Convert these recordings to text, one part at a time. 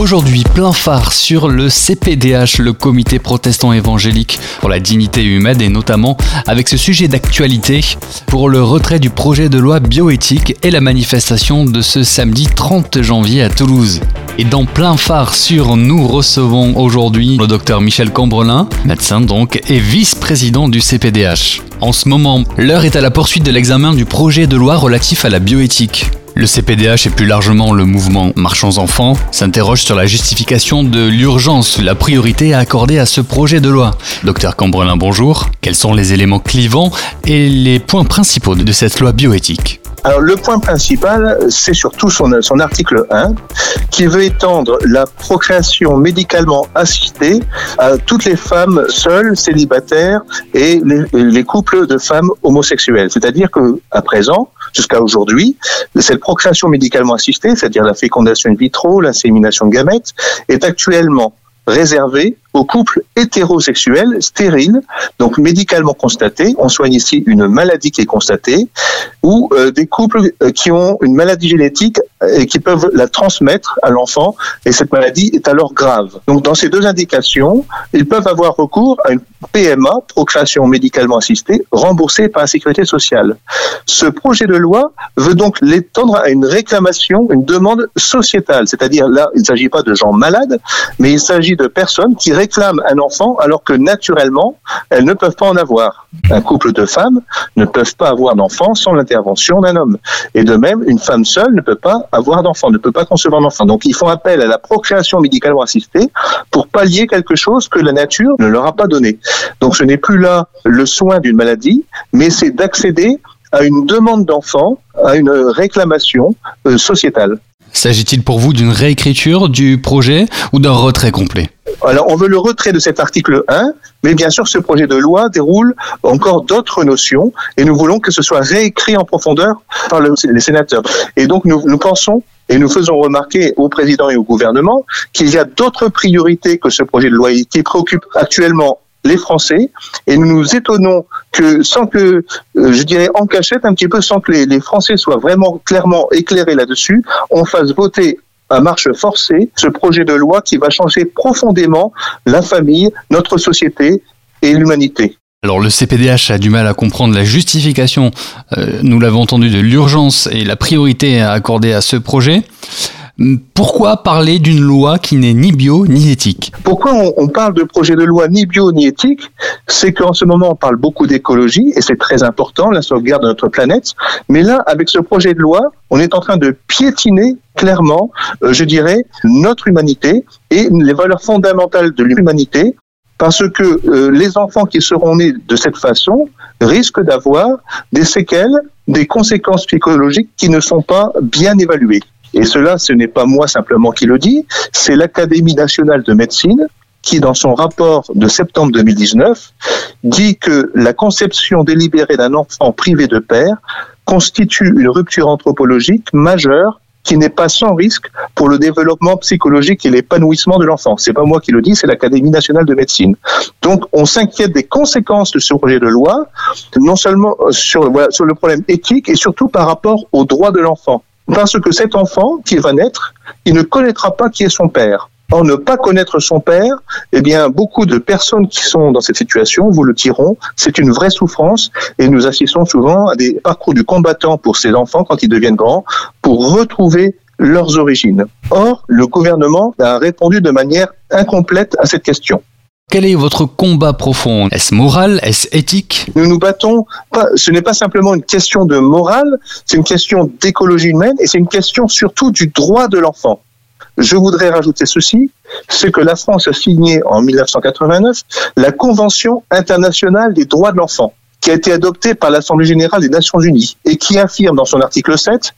Aujourd'hui, plein phare sur le CPDH, le comité protestant évangélique pour la dignité humaine et notamment avec ce sujet d'actualité pour le retrait du projet de loi bioéthique et la manifestation de ce samedi 30 janvier à Toulouse. Et dans plein phare sur, nous recevons aujourd'hui le docteur Michel Cambrelin, médecin donc, et vice-président du CPDH. En ce moment, l'heure est à la poursuite de l'examen du projet de loi relatif à la bioéthique. Le CPDH et plus largement le mouvement Marchands Enfants s'interrogent sur la justification de l'urgence, la priorité à accorder à ce projet de loi. Docteur Cambrelin, bonjour. Quels sont les éléments clivants et les points principaux de cette loi bioéthique? Alors le point principal, c'est surtout son, son article 1, qui veut étendre la procréation médicalement assistée à toutes les femmes seules, célibataires et les, les couples de femmes homosexuelles. C'est-à-dire que à présent, jusqu'à aujourd'hui, cette procréation médicalement assistée, c'est-à-dire la fécondation in vitro, l'insémination de gamètes, est actuellement réservée aux couples hétérosexuels stériles, donc médicalement constatés. On soigne ici une maladie qui est constatée, ou euh, des couples euh, qui ont une maladie génétique et qui peuvent la transmettre à l'enfant, et cette maladie est alors grave. Donc dans ces deux indications, ils peuvent avoir recours à une PMA, procréation médicalement assistée, remboursée par la sécurité sociale. Ce projet de loi veut donc l'étendre à une réclamation, une demande sociétale, c'est-à-dire là, il ne s'agit pas de gens malades, mais il s'agit personnes qui réclament un enfant alors que naturellement, elles ne peuvent pas en avoir. Un couple de femmes ne peuvent pas avoir d'enfant sans l'intervention d'un homme. Et de même, une femme seule ne peut pas avoir d'enfant, ne peut pas concevoir d'enfant. Donc ils font appel à la procréation médicalement assistée pour pallier quelque chose que la nature ne leur a pas donné. Donc ce n'est plus là le soin d'une maladie, mais c'est d'accéder à une demande d'enfant, à une réclamation euh, sociétale. S'agit-il pour vous d'une réécriture du projet ou d'un retrait complet alors, on veut le retrait de cet article 1, mais bien sûr, ce projet de loi déroule encore d'autres notions, et nous voulons que ce soit réécrit en profondeur par les sénateurs. Et donc, nous, nous pensons et nous faisons remarquer au président et au gouvernement qu'il y a d'autres priorités que ce projet de loi qui préoccupe actuellement les Français et nous nous étonnons que sans que, euh, je dirais en cachette un petit peu, sans que les, Français soient vraiment clairement éclairés là-dessus, on fasse voter à marche forcée ce projet de loi qui va changer profondément la famille, notre société et l'humanité. Alors le CPDH a du mal à comprendre la justification, euh, nous l'avons entendu, de l'urgence et la priorité à accorder à ce projet. Pourquoi parler d'une loi qui n'est ni bio ni éthique Pourquoi on, parle de projet de loi ni bio ni éthique? C'est qu'en ce moment on parle beaucoup d'écologie et c'est très important, la sauvegarde de notre planète. Mais là, avec ce projet de loi, on est en train de piétiner clairement, euh, je dirais, notre humanité et les valeurs fondamentales de l'humanité parce que euh, les enfants qui seront nés de cette façon risquent d'avoir des séquelles, des conséquences psychologiques qui ne sont pas bien évaluées. Et cela, ce n'est pas moi simplement qui le dis, c'est l'Académie nationale de médecine qui, dans son rapport de septembre 2019, dit que la conception délibérée d'un enfant privé de père constitue une rupture anthropologique majeure qui n'est pas sans risque pour le développement psychologique et l'épanouissement de l'enfant. C'est pas moi qui le dis, c'est l'Académie nationale de médecine. Donc, on s'inquiète des conséquences de ce projet de loi, non seulement sur, sur le problème éthique et surtout par rapport aux droits de l'enfant. Parce que cet enfant qui va naître, il ne connaîtra pas qui est son père. Or, ne pas connaître son père, eh bien, beaucoup de personnes qui sont dans cette situation vous le diront, c'est une vraie souffrance et nous assistons souvent à des parcours du combattant pour ces enfants quand ils deviennent grands pour retrouver leurs origines. Or, le gouvernement a répondu de manière incomplète à cette question. Quel est votre combat profond? Est-ce moral? Est-ce éthique? Nous nous battons, ce n'est pas simplement une question de morale, c'est une question d'écologie humaine et c'est une question surtout du droit de l'enfant. Je voudrais rajouter ceci, c'est que la France a signé en 1989 la Convention internationale des droits de l'enfant qui a été adoptée par l'Assemblée générale des Nations unies et qui affirme dans son article 7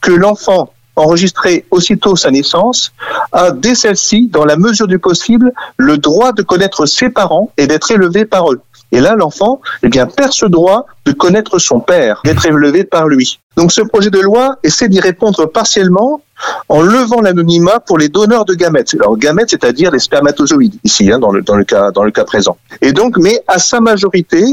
que l'enfant enregistré aussitôt sa naissance, a dès celle-ci, dans la mesure du possible, le droit de connaître ses parents et d'être élevé par eux. Et là, l'enfant eh bien, perd ce droit de connaître son père, d'être élevé par lui. Donc ce projet de loi essaie d'y répondre partiellement en levant l'anonymat pour les donneurs de gamètes. Alors gamètes, c'est-à-dire les spermatozoïdes ici, hein, dans, le, cas, dans le cas présent. Et donc, mais à sa majorité,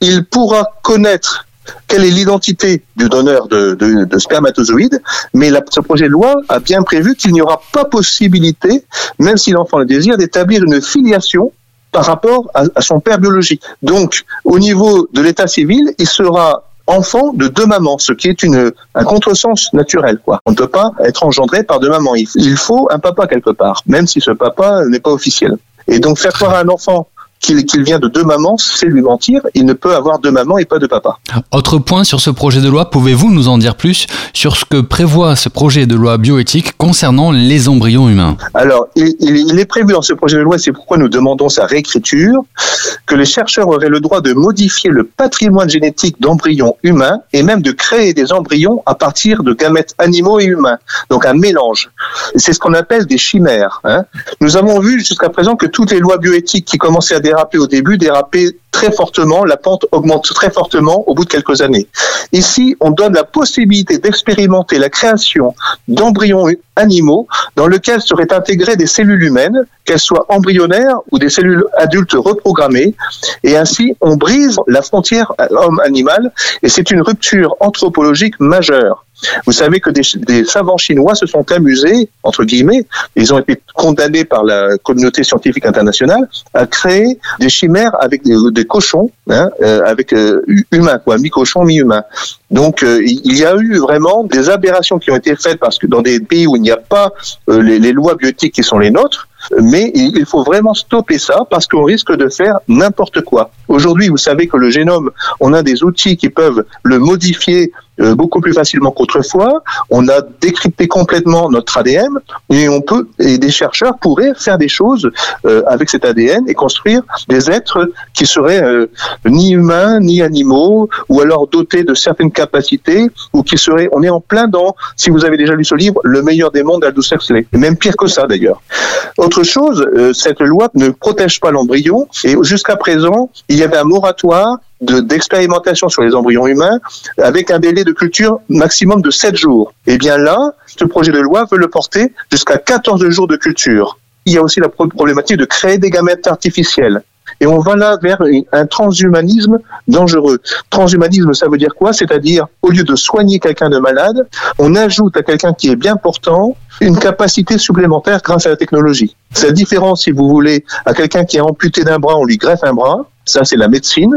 il pourra connaître quelle est l'identité du donneur de, de, spermatozoïdes, mais ce projet de loi a bien prévu qu'il n'y aura pas possibilité, même si l'enfant le désire, d'établir une filiation par rapport à, son père biologique. Donc, au niveau de l'état civil, il sera enfant de deux mamans, ce qui est une, un contresens naturel. On ne peut pas être engendré par deux mamans. Il faut un papa quelque part, même si ce papa n'est pas officiel. Et donc faire croire à un enfant qu'il vient de deux mamans, c'est lui mentir. Il ne peut avoir deux mamans et pas de papa. Autre point sur ce projet de loi, pouvez-vous nous en dire plus sur ce que prévoit ce projet de loi bioéthique concernant les embryons humains? Alors, il, il, est prévu dans ce projet de loi, c'est pourquoi nous demandons sa réécriture, que les chercheurs auraient le droit de modifier le patrimoine génétique d'embryons humains et même de créer des embryons à partir de gamètes animaux et humains. Donc un mélange. C'est ce qu'on appelle des chimères. Hein. Nous avons vu jusqu'à présent que toutes les lois bioéthiques qui commençaient à déraper au début, déraper très fortement, la pente augmente très fortement au bout de quelques années. Ici, on donne la possibilité d'expérimenter la création d'embryons animaux dans lesquels seraient intégrées des cellules humaines, qu'elles soient embryonnaires ou des cellules adultes reprogrammées. Et ainsi, on brise la frontière homme-animal et c'est une rupture anthropologique majeure. Vous savez que des, savants chinois se sont amusés, entre guillemets, ils ont été condamnés par la communauté scientifique internationale à créer des chimères avec des cochons, hein, euh, avec euh, humains, quoi, mi-cochon, mi-humain. Donc euh, il y a eu vraiment des aberrations qui ont été faites parce que dans des pays où il n'y a pas les, les lois biotiques qui sont les nôtres, mais il faut vraiment stopper ça parce qu'on risque de faire n'importe quoi. Aujourd'hui, vous savez que le génome, on a des outils qui peuvent le modifier euh, beaucoup plus facilement qu'autrefois. On a décrypté complètement notre ADN et on peut et des chercheurs pourraient faire des choses euh, avec cet ADN et construire des êtres qui seraient euh, ni humains ni animaux ou alors dotés de certaines capacités ou qui seraient on est en plein dans si vous avez déjà lu ce livre le meilleur des mondes d'Aldous Huxley même pire que ça d'ailleurs. Autre chose, cette loi ne protège pas l'embryon et jusqu'à présent, il y avait un moratoire d'expérimentation sur les embryons humains avec un délai de culture maximum de 7 jours. Et eh bien là, ce projet de loi veut le porter jusqu'à 14 jours de culture. Il y a aussi la problématique de créer des gamètes artificielles. Et on va là vers un transhumanisme dangereux. Transhumanisme, ça veut dire quoi? C'est-à-dire, au lieu de soigner quelqu'un de malade, on ajoute à quelqu'un qui est bien portant une capacité supplémentaire grâce à la technologie. C'est la différence, si vous voulez, à quelqu'un qui est amputé d'un bras, on lui greffe un bras. Ça, c'est la médecine.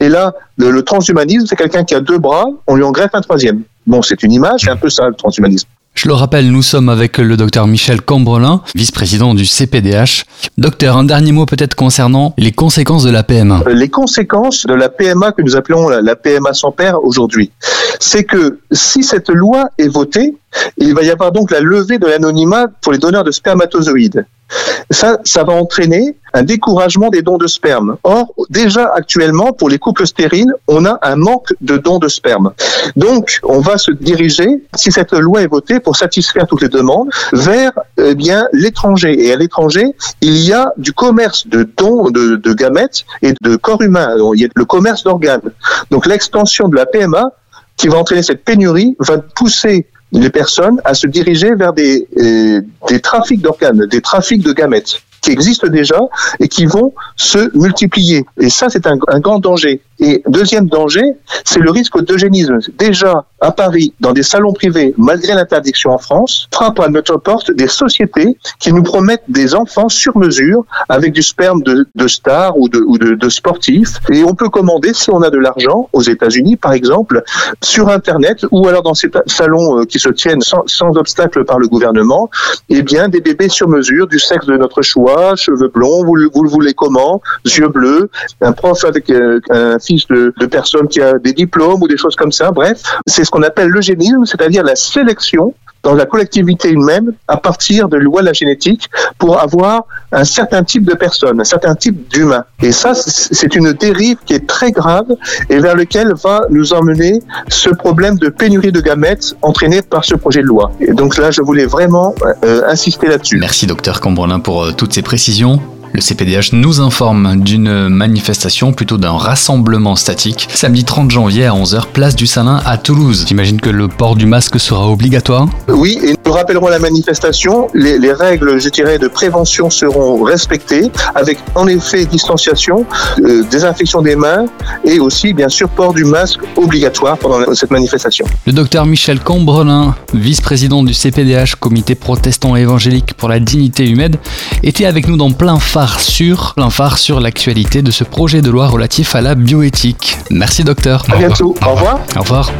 Et là, le, transhumanisme, c'est quelqu'un qui a deux bras, on lui en greffe un troisième. Bon, c'est une image, c'est un peu ça, le transhumanisme. Je le rappelle, nous sommes avec le docteur Michel Cambrelin, vice-président du CPDH. Docteur, un dernier mot peut-être concernant les conséquences de la PMA. Euh, les conséquences de la PMA que nous appelons la PMA sans père aujourd'hui, c'est que si cette loi est votée, il va y avoir donc la levée de l'anonymat pour les donneurs de spermatozoïdes. Ça, ça va entraîner un découragement des dons de sperme. Or, déjà actuellement, pour les couples stériles, on a un manque de dons de sperme. Donc, on va se diriger, si cette loi est votée, pour satisfaire toutes les demandes, vers eh bien l'étranger. Et à l'étranger, il y a du commerce de dons de, de gamètes et de corps humains. Il y a le commerce d'organes. Donc, l'extension de la PMA qui va entraîner cette pénurie va pousser les personnes à se diriger vers des, euh, des trafics d'organes, des trafics de gamètes qui existent déjà et qui vont se multiplier. Et ça, c'est un, un, grand danger. Et deuxième danger, c'est le risque d'eugénisme. Déjà, à Paris, dans des salons privés, malgré l'interdiction en France, frappent à notre porte des sociétés qui nous promettent des enfants sur mesure avec du sperme de, de stars ou, de, ou sportifs. Et on peut commander, si on a de l'argent, aux États-Unis, par exemple, sur Internet ou alors dans ces salons euh, qui se tiennent sans, sans obstacle par le gouvernement, eh bien, des bébés sur mesure du sexe de notre choix cheveux blonds, vous, vous le voulez comment Yeux bleus, un prof avec euh, un fils de, de personne qui a des diplômes ou des choses comme ça. Bref, c'est ce qu'on appelle l'eugénisme, c'est-à-dire la sélection dans la collectivité humaine à partir de lois de la génétique pour avoir un certain type de personnes, un certain type d'humains. Et ça, c'est une dérive qui est très grave et vers lequel va nous emmener ce problème de pénurie de gamètes entraîné par ce projet de loi. Et donc là, je voulais vraiment euh, insister là-dessus. Merci, docteur Cambrelin, pour euh, toutes ces précisions. Le CPDH nous informe d'une manifestation, plutôt d'un rassemblement statique, samedi 30 janvier à 11h, place du Salin à Toulouse. J'imagine que le port du masque sera obligatoire? Oui, et nous rappellerons la manifestation. Les, les règles, je dirais, de prévention seront respectées, avec en effet distanciation, euh, désinfection des mains et aussi, bien sûr, port du masque obligatoire pendant cette manifestation. Le docteur Michel Cambrelin, vice-président du CPDH, Comité protestant évangélique pour la dignité humaine, était avec nous dans plein phare sur, phare sur l'actualité de ce projet de loi relatif à la bioéthique. Merci docteur. À bientôt. Au revoir. Au revoir.